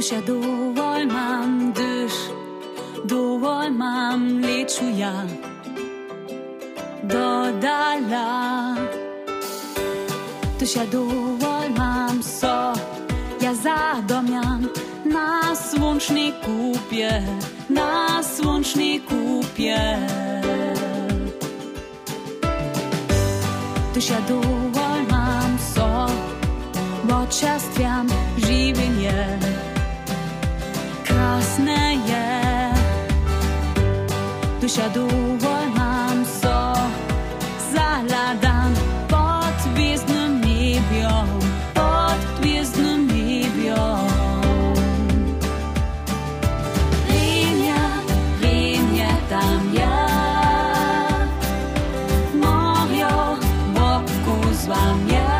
Dovolj imam duš, dovolj imam leču ja, dodala. Duša dovolj imam so, ja zadomjam na svunčni kupje, na svunčni kupje. Duša dovolj imam so, počastwiam żywienie. jasne je, duša duhoj nam so, zaladam pod zvezdnim nebjom, pod zvezdnim nebjom. Rimja, Rimja tam je, mojo, Bog z vam je.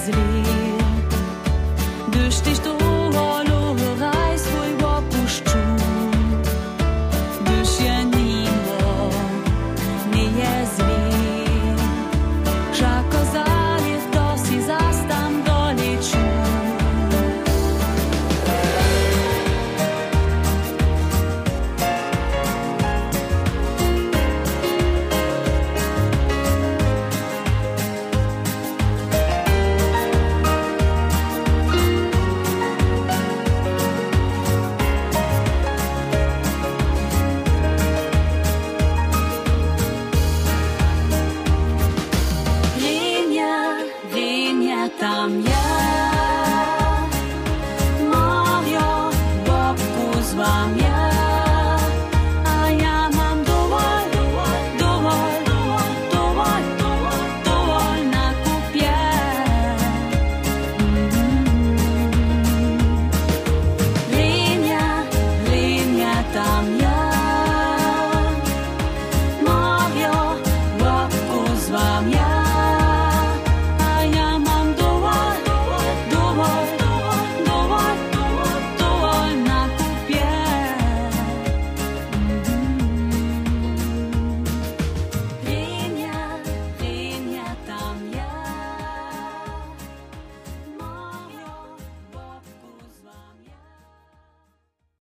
Brasília, dos textos.